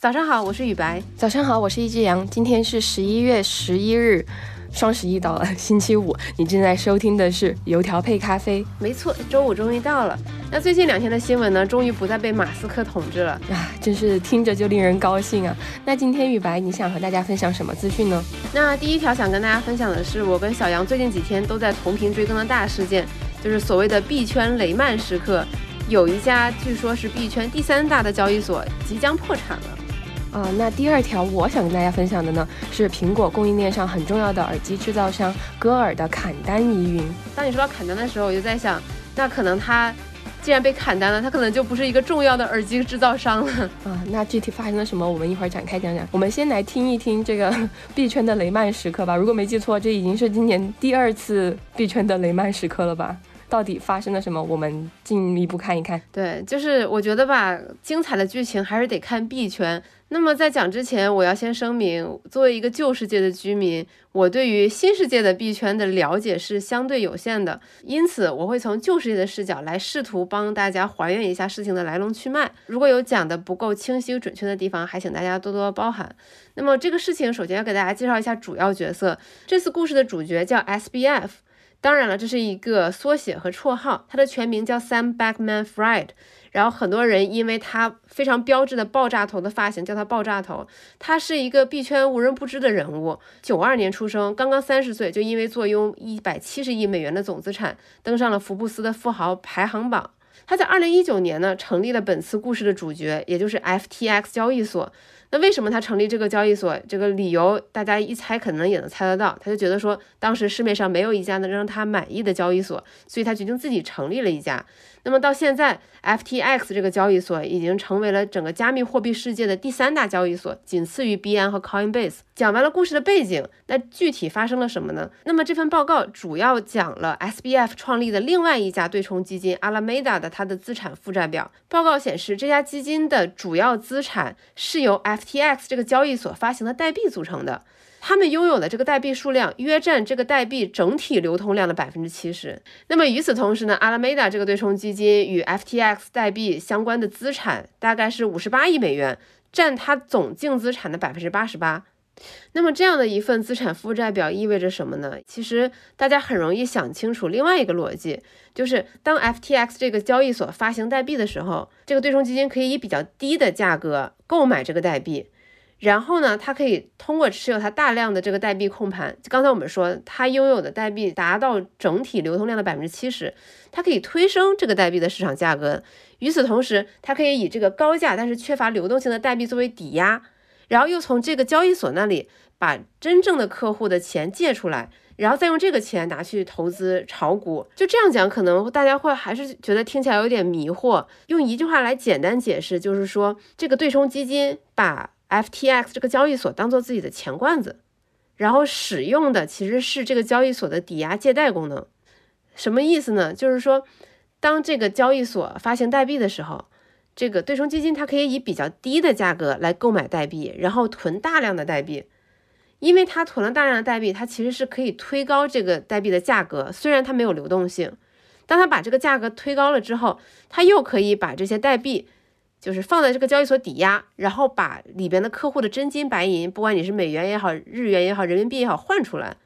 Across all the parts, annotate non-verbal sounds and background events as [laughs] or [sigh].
早上好，我是雨白。早上好，我是一只羊。今天是十一月十一日，双十一到了，星期五。你正在收听的是油条配咖啡。没错，周五终于到了。那最近两天的新闻呢，终于不再被马斯克统治了啊，真是听着就令人高兴啊。那今天雨白，你想和大家分享什么资讯呢？那第一条想跟大家分享的是，我跟小杨最近几天都在同频追更的大事件，就是所谓的币圈雷曼时刻，有一家据说是币圈第三大的交易所即将破产了。啊，那第二条我想跟大家分享的呢，是苹果供应链上很重要的耳机制造商歌尔的砍单疑云。当你说到砍单的时候，我就在想，那可能它既然被砍单了，它可能就不是一个重要的耳机制造商了 [laughs] 啊。那具体发生了什么，我们一会儿展开讲讲。我们先来听一听这个币圈的雷曼时刻吧。如果没记错，这已经是今年第二次币圈的雷曼时刻了吧？到底发生了什么？我们进一步看一看。对，就是我觉得吧，精彩的剧情还是得看币圈。那么在讲之前，我要先声明，作为一个旧世界的居民，我对于新世界的币圈的了解是相对有限的，因此我会从旧世界的视角来试图帮大家还原一下事情的来龙去脉。如果有讲的不够清晰准确的地方，还请大家多多包涵。那么这个事情，首先要给大家介绍一下主要角色。这次故事的主角叫 SBF。当然了，这是一个缩写和绰号，他的全名叫 Sam Bankman-Fried。然后很多人因为他非常标志的爆炸头的发型叫他爆炸头。他是一个币圈无人不知的人物。九二年出生，刚刚三十岁就因为坐拥一百七十亿美元的总资产，登上了福布斯的富豪排行榜。他在二零一九年呢，成立了本次故事的主角，也就是 FTX 交易所。那为什么他成立这个交易所？这个理由大家一猜可能也能猜得到。他就觉得说，当时市面上没有一家能让他满意的交易所，所以他决定自己成立了一家。那么到现在，FTX 这个交易所已经成为了整个加密货币世界的第三大交易所，仅次于币安和 Coinbase。讲完了故事的背景，那具体发生了什么呢？那么这份报告主要讲了 SBF 创立的另外一家对冲基金 Alameda 的它的资产负债表。报告显示，这家基金的主要资产是由 F FTX 这个交易所发行的代币组成的。他们拥有的这个代币数量约占这个代币整体流通量的百分之七十。那么与此同时呢阿拉梅达这个对冲基金与 FTX 代币相关的资产大概是五十八亿美元，占它总净资产的百分之八十八。那么这样的一份资产负债表意味着什么呢？其实大家很容易想清楚另外一个逻辑，就是当 FTX 这个交易所发行代币的时候，这个对冲基金可以以比较低的价格购买这个代币。然后呢，它可以通过持有它大量的这个代币控盘。刚才我们说，它拥有的代币达到整体流通量的百分之七十，它可以推升这个代币的市场价格。与此同时，它可以以这个高价但是缺乏流动性的代币作为抵押，然后又从这个交易所那里把真正的客户的钱借出来，然后再用这个钱拿去投资炒股。就这样讲，可能大家会还是觉得听起来有点迷惑。用一句话来简单解释，就是说这个对冲基金把 FTX 这个交易所当做自己的钱罐子，然后使用的其实是这个交易所的抵押借贷功能。什么意思呢？就是说，当这个交易所发行代币的时候，这个对冲基金它可以以比较低的价格来购买代币，然后囤大量的代币。因为它囤了大量的代币，它其实是可以推高这个代币的价格。虽然它没有流动性，当它把这个价格推高了之后，它又可以把这些代币。就是放在这个交易所抵押，然后把里边的客户的真金白银，不管你是美元也好、日元也好、人民币也好，换出来。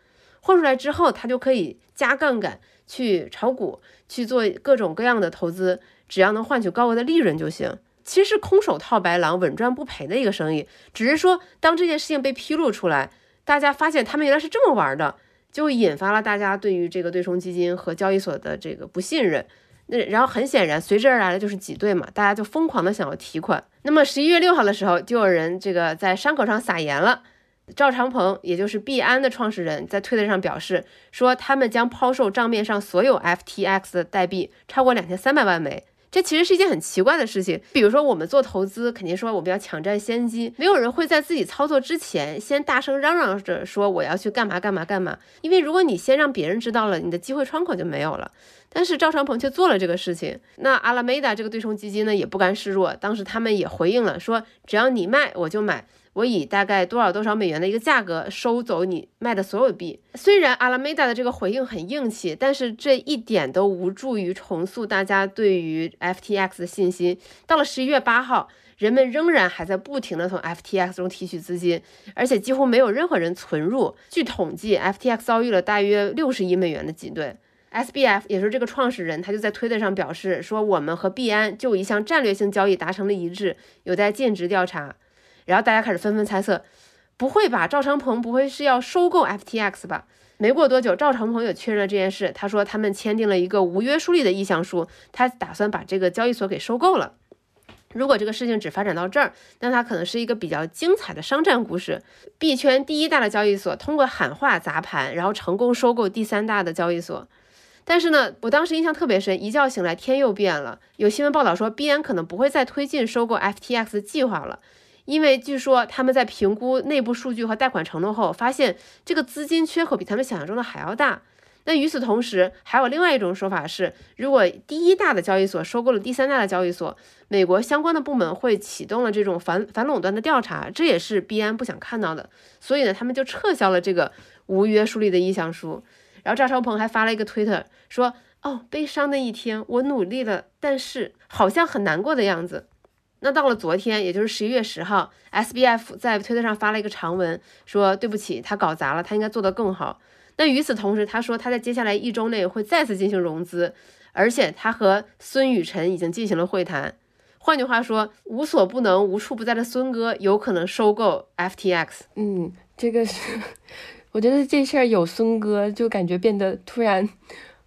换出来之后，他就可以加杠杆去炒股，去做各种各样的投资，只要能换取高额的利润就行。其实是空手套白狼、稳赚不赔的一个生意。只是说，当这件事情被披露出来，大家发现他们原来是这么玩的，就引发了大家对于这个对冲基金和交易所的这个不信任。那然后很显然，随之而来的就是挤兑嘛，大家就疯狂的想要提款。那么十一月六号的时候，就有人这个在伤口上撒盐了。赵长鹏，也就是币安的创始人，在推特上表示说，他们将抛售账面上所有 FTX 的代币，超过两千三百万枚。这其实是一件很奇怪的事情。比如说，我们做投资，肯定说我们要抢占先机，没有人会在自己操作之前先大声嚷嚷着说我要去干嘛干嘛干嘛。因为如果你先让别人知道了，你的机会窗口就没有了。但是赵长鹏却做了这个事情。那阿拉梅达这个对冲基金呢，也不甘示弱，当时他们也回应了，说只要你卖，我就买。我以大概多少多少美元的一个价格收走你卖的所有币。虽然阿拉梅达的这个回应很硬气，但是这一点都无助于重塑大家对于 FTX 的信心。到了十一月八号，人们仍然还在不停的从 FTX 中提取资金，而且几乎没有任何人存入。据统计，FTX 遭遇了大约六十亿美元的挤兑。SBF 也是这个创始人，他就在推特上表示说：“我们和币安就一项战略性交易达成了一致，有待尽职调查。”然后大家开始纷纷猜测：“不会吧？赵长鹏不会是要收购 FTX 吧？”没过多久，赵长鹏也确认了这件事。他说他们签订了一个无约束力的意向书，他打算把这个交易所给收购了。如果这个事情只发展到这儿，那它可能是一个比较精彩的商战故事。币圈第一大的交易所通过喊话砸盘，然后成功收购第三大的交易所。但是呢，我当时印象特别深，一觉醒来天又变了。有新闻报道说，币安可能不会再推进收购 FTX 的计划了，因为据说他们在评估内部数据和贷款承诺后，发现这个资金缺口比他们想象中的还要大。那与此同时，还有另外一种说法是，如果第一大的交易所收购了第三大的交易所，美国相关的部门会启动了这种反反垄断的调查，这也是币安不想看到的。所以呢，他们就撤销了这个无约束力的意向书。然后赵超鹏还发了一个推特说：“哦，悲伤的一天，我努力了，但是好像很难过的样子。”那到了昨天，也就是十一月十号，SBF 在推特上发了一个长文，说：“对不起，他搞砸了，他应该做得更好。”那与此同时，他说他在接下来一周内会再次进行融资，而且他和孙雨晨已经进行了会谈。换句话说，无所不能、无处不在的孙哥有可能收购 FTX。嗯，这个是。[laughs] 我觉得这事儿有孙哥，就感觉变得突然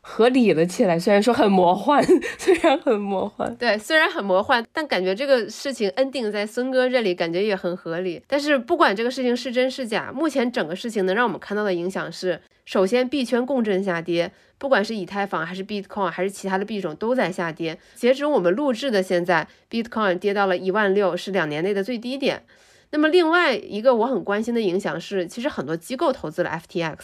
合理了起来。虽然说很魔幻，[laughs] 虽然很魔幻，对，虽然很魔幻，但感觉这个事情 ending 在孙哥这里，感觉也很合理。但是不管这个事情是真是假，目前整个事情能让我们看到的影响是：首先，币圈共振下跌，不管是以太坊还是 Bitcoin 还是其他的币种都在下跌。截止我们录制的现在，Bitcoin 跌到了一万六，是两年内的最低点。那么另外一个我很关心的影响是，其实很多机构投资了 FTX，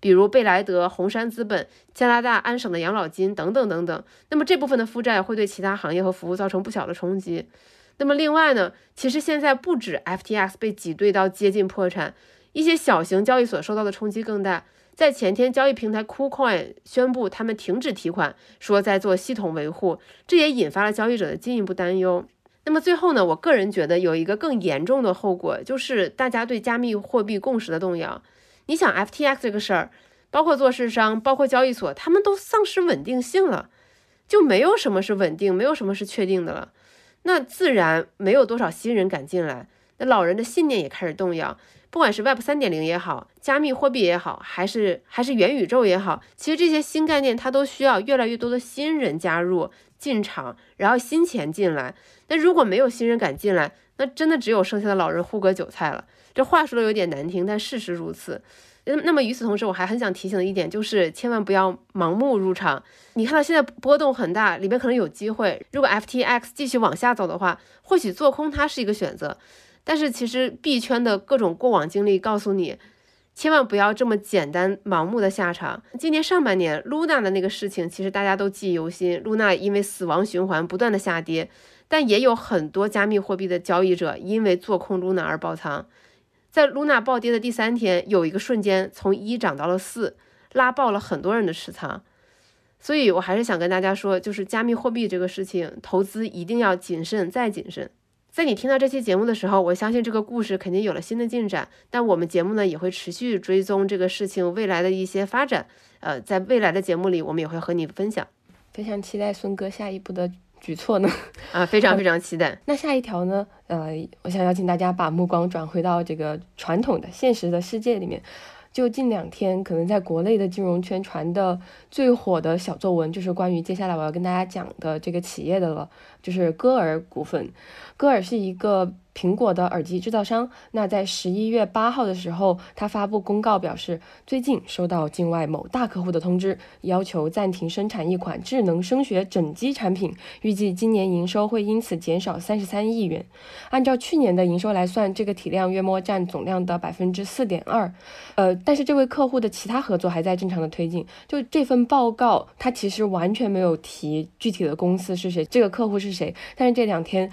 比如贝莱德、红杉资本、加拿大安省的养老金等等等等。那么这部分的负债会对其他行业和服务造成不小的冲击。那么另外呢，其实现在不止 FTX 被挤兑到接近破产，一些小型交易所受到的冲击更大。在前天，交易平台 KuCoin 宣布他们停止提款，说在做系统维护，这也引发了交易者的进一步担忧。那么最后呢，我个人觉得有一个更严重的后果，就是大家对加密货币共识的动摇。你想，FTX 这个事儿，包括做市商，包括交易所，他们都丧失稳定性了，就没有什么是稳定，没有什么是确定的了。那自然没有多少新人敢进来，那老人的信念也开始动摇。不管是 Web 三点零也好，加密货币也好，还是还是元宇宙也好，其实这些新概念它都需要越来越多的新人加入进场，然后新钱进来。那如果没有新人敢进来，那真的只有剩下的老人护割韭菜了。这话说的有点难听，但事实如此。那那么与此同时，我还很想提醒的一点就是，千万不要盲目入场。你看到现在波动很大，里面可能有机会。如果 FTX 继续往下走的话，或许做空它是一个选择。但是其实币圈的各种过往经历告诉你，千万不要这么简单盲目的下场。今年上半年，Luna 的那个事情，其实大家都记忆犹新。Luna 因为死亡循环不断的下跌。但也有很多加密货币的交易者因为做空 Luna 而爆仓，在 Luna 暴跌的第三天，有一个瞬间从一涨到了四，拉爆了很多人的持仓。所以我还是想跟大家说，就是加密货币这个事情，投资一定要谨慎再谨慎。在你听到这期节目的时候，我相信这个故事肯定有了新的进展。但我们节目呢也会持续追踪这个事情未来的一些发展。呃，在未来的节目里，我们也会和你分享。非常期待孙哥下一步的。举措呢？啊，非常非常期待。那下一条呢？呃，我想邀请大家把目光转回到这个传统的现实的世界里面。就近两天，可能在国内的金融圈传的最火的小作文，就是关于接下来我要跟大家讲的这个企业的了，就是歌尔股份。歌尔是一个。苹果的耳机制造商，那在十一月八号的时候，他发布公告表示，最近收到境外某大客户的通知，要求暂停生产一款智能声学整机产品，预计今年营收会因此减少三十三亿元。按照去年的营收来算，这个体量约莫占总量的百分之四点二。呃，但是这位客户的其他合作还在正常的推进。就这份报告，他其实完全没有提具体的公司是谁，这个客户是谁。但是这两天。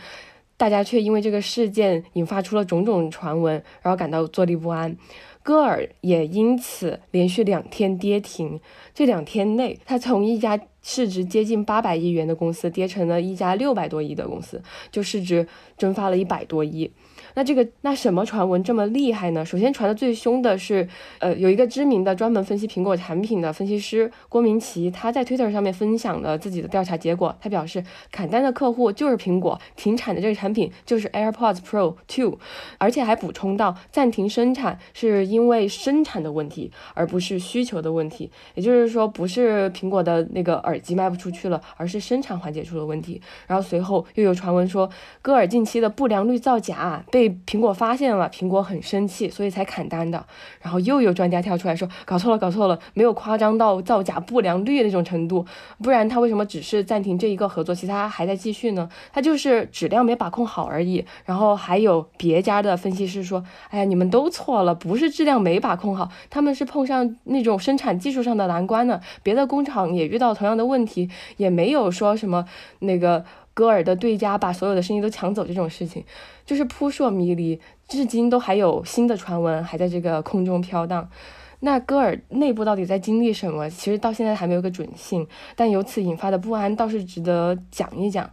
大家却因为这个事件引发出了种种传闻，然后感到坐立不安。歌尔也因此连续两天跌停。这两天内，他从一家市值接近八百亿元的公司跌成了一家六百多亿的公司，就市值蒸发了一百多亿。那这个那什么传闻这么厉害呢？首先传的最凶的是，呃，有一个知名的专门分析苹果产品的分析师郭明奇，他在 Twitter 上面分享了自己的调查结果。他表示，砍单的客户就是苹果，停产的这个产品就是 AirPods Pro 2，而且还补充到，暂停生产是因为生产的问题，而不是需求的问题。也就是说，不是苹果的那个耳机卖不出去了，而是生产环节出了问题。然后随后又有传闻说，歌尔近期的不良率造假被。被苹果发现了，苹果很生气，所以才砍单的。然后又有专家跳出来说，搞错了，搞错了，没有夸张到造假不良率那种程度，不然他为什么只是暂停这一个合作，其他还在继续呢？他就是质量没把控好而已。然后还有别家的分析师说，哎呀，你们都错了，不是质量没把控好，他们是碰上那种生产技术上的难关呢。别的工厂也遇到同样的问题，也没有说什么那个。戈尔的对家把所有的生意都抢走，这种事情就是扑朔迷离，至今都还有新的传闻还在这个空中飘荡。那戈尔内部到底在经历什么？其实到现在还没有个准信，但由此引发的不安倒是值得讲一讲。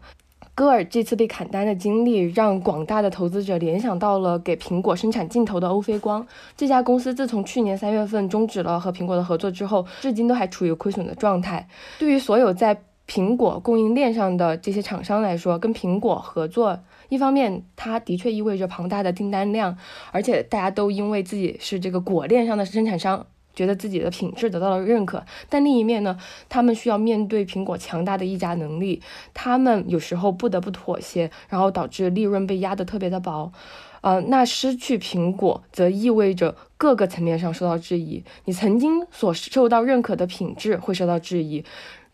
戈尔这次被砍单的经历，让广大的投资者联想到了给苹果生产镜头的欧菲光这家公司，自从去年三月份终止了和苹果的合作之后，至今都还处于亏损的状态。对于所有在苹果供应链上的这些厂商来说，跟苹果合作，一方面它的确意味着庞大的订单量，而且大家都因为自己是这个果链上的生产商，觉得自己的品质得到了认可。但另一面呢，他们需要面对苹果强大的议价能力，他们有时候不得不妥协，然后导致利润被压得特别的薄。呃，那失去苹果，则意味着各个层面上受到质疑，你曾经所受到认可的品质会受到质疑。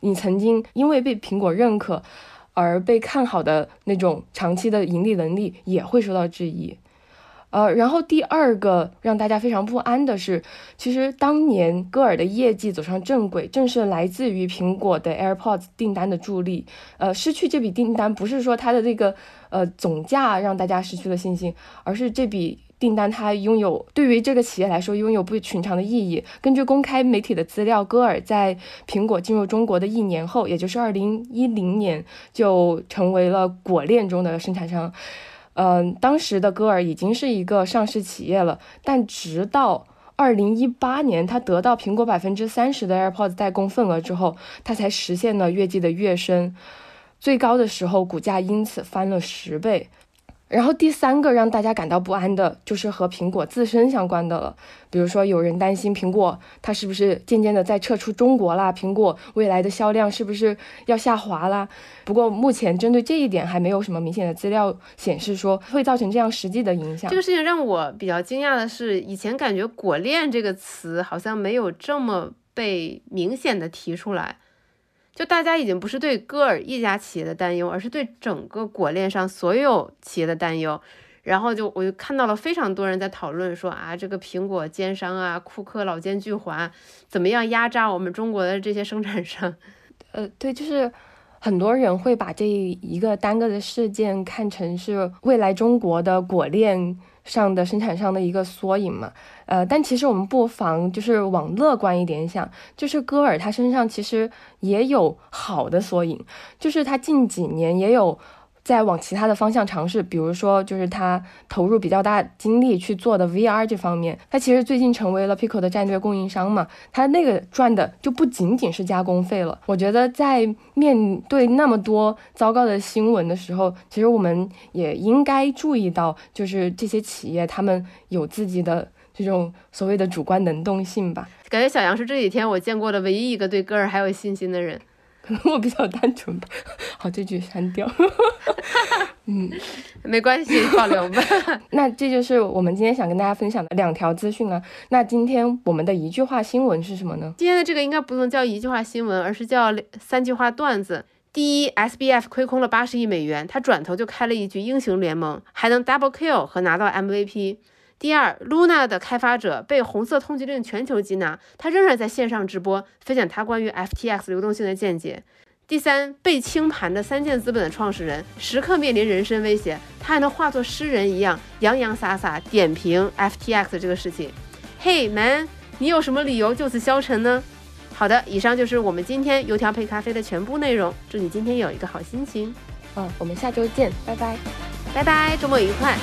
你曾经因为被苹果认可而被看好的那种长期的盈利能力也会受到质疑，呃，然后第二个让大家非常不安的是，其实当年歌尔的业绩走上正轨，正是来自于苹果的 AirPods 订单的助力。呃，失去这笔订单不是说它的这个呃总价让大家失去了信心，而是这笔。订单它拥有对于这个企业来说拥有不寻常的意义。根据公开媒体的资料，歌尔在苹果进入中国的一年后，也就是二零一零年，就成为了果链中的生产商。嗯，当时的歌尔已经是一个上市企业了，但直到二零一八年，他得到苹果百分之三十的 AirPods 代工份额之后，他才实现了月季的跃升，最高的时候股价因此翻了十倍。然后第三个让大家感到不安的就是和苹果自身相关的了，比如说有人担心苹果它是不是渐渐的在撤出中国啦，苹果未来的销量是不是要下滑啦？不过目前针对这一点还没有什么明显的资料显示说会造成这样实际的影响。这个事情让我比较惊讶的是，以前感觉“果链”这个词好像没有这么被明显的提出来。就大家已经不是对歌尔一家企业的担忧，而是对整个果链上所有企业的担忧。然后就我就看到了非常多人在讨论说啊，这个苹果奸商啊，库克老奸巨猾，怎么样压榨我们中国的这些生产商？[laughs] 呃，对，就是很多人会把这一个单个的事件看成是未来中国的果链。上的生产商的一个缩影嘛，呃，但其实我们不妨就是往乐观一点想，就是戈尔他身上其实也有好的缩影，就是他近几年也有。在往其他的方向尝试，比如说，就是他投入比较大精力去做的 VR 这方面，他其实最近成为了 Pico 的战略供应商嘛，他那个赚的就不仅仅是加工费了。我觉得在面对那么多糟糕的新闻的时候，其实我们也应该注意到，就是这些企业他们有自己的这种所谓的主观能动性吧。感觉小杨是这几天我见过的唯一一个对歌尔还有信心的人。可 [laughs] 能我比较单纯吧，好，这句删掉。[laughs] 嗯，[laughs] 没关系，保留吧。那这就是我们今天想跟大家分享的两条资讯啊。那今天我们的一句话新闻是什么呢？今天的这个应该不能叫一句话新闻，而是叫三句话段子。第一，SBF 亏空了八十亿美元，他转头就开了一局英雄联盟，还能 double kill 和拿到 MVP。第二，Luna 的开发者被红色通缉令全球缉拿，他仍然在线上直播分享他关于 FTX 流动性的见解。第三，被清盘的三箭资本的创始人时刻面临人身威胁，他还能化作诗人一样洋洋洒洒点评 FTX 这个事情。嘿，man，你有什么理由就此消沉呢？好的，以上就是我们今天油条配咖啡的全部内容。祝你今天有一个好心情。嗯，我们下周见，拜拜，拜拜，周末愉快。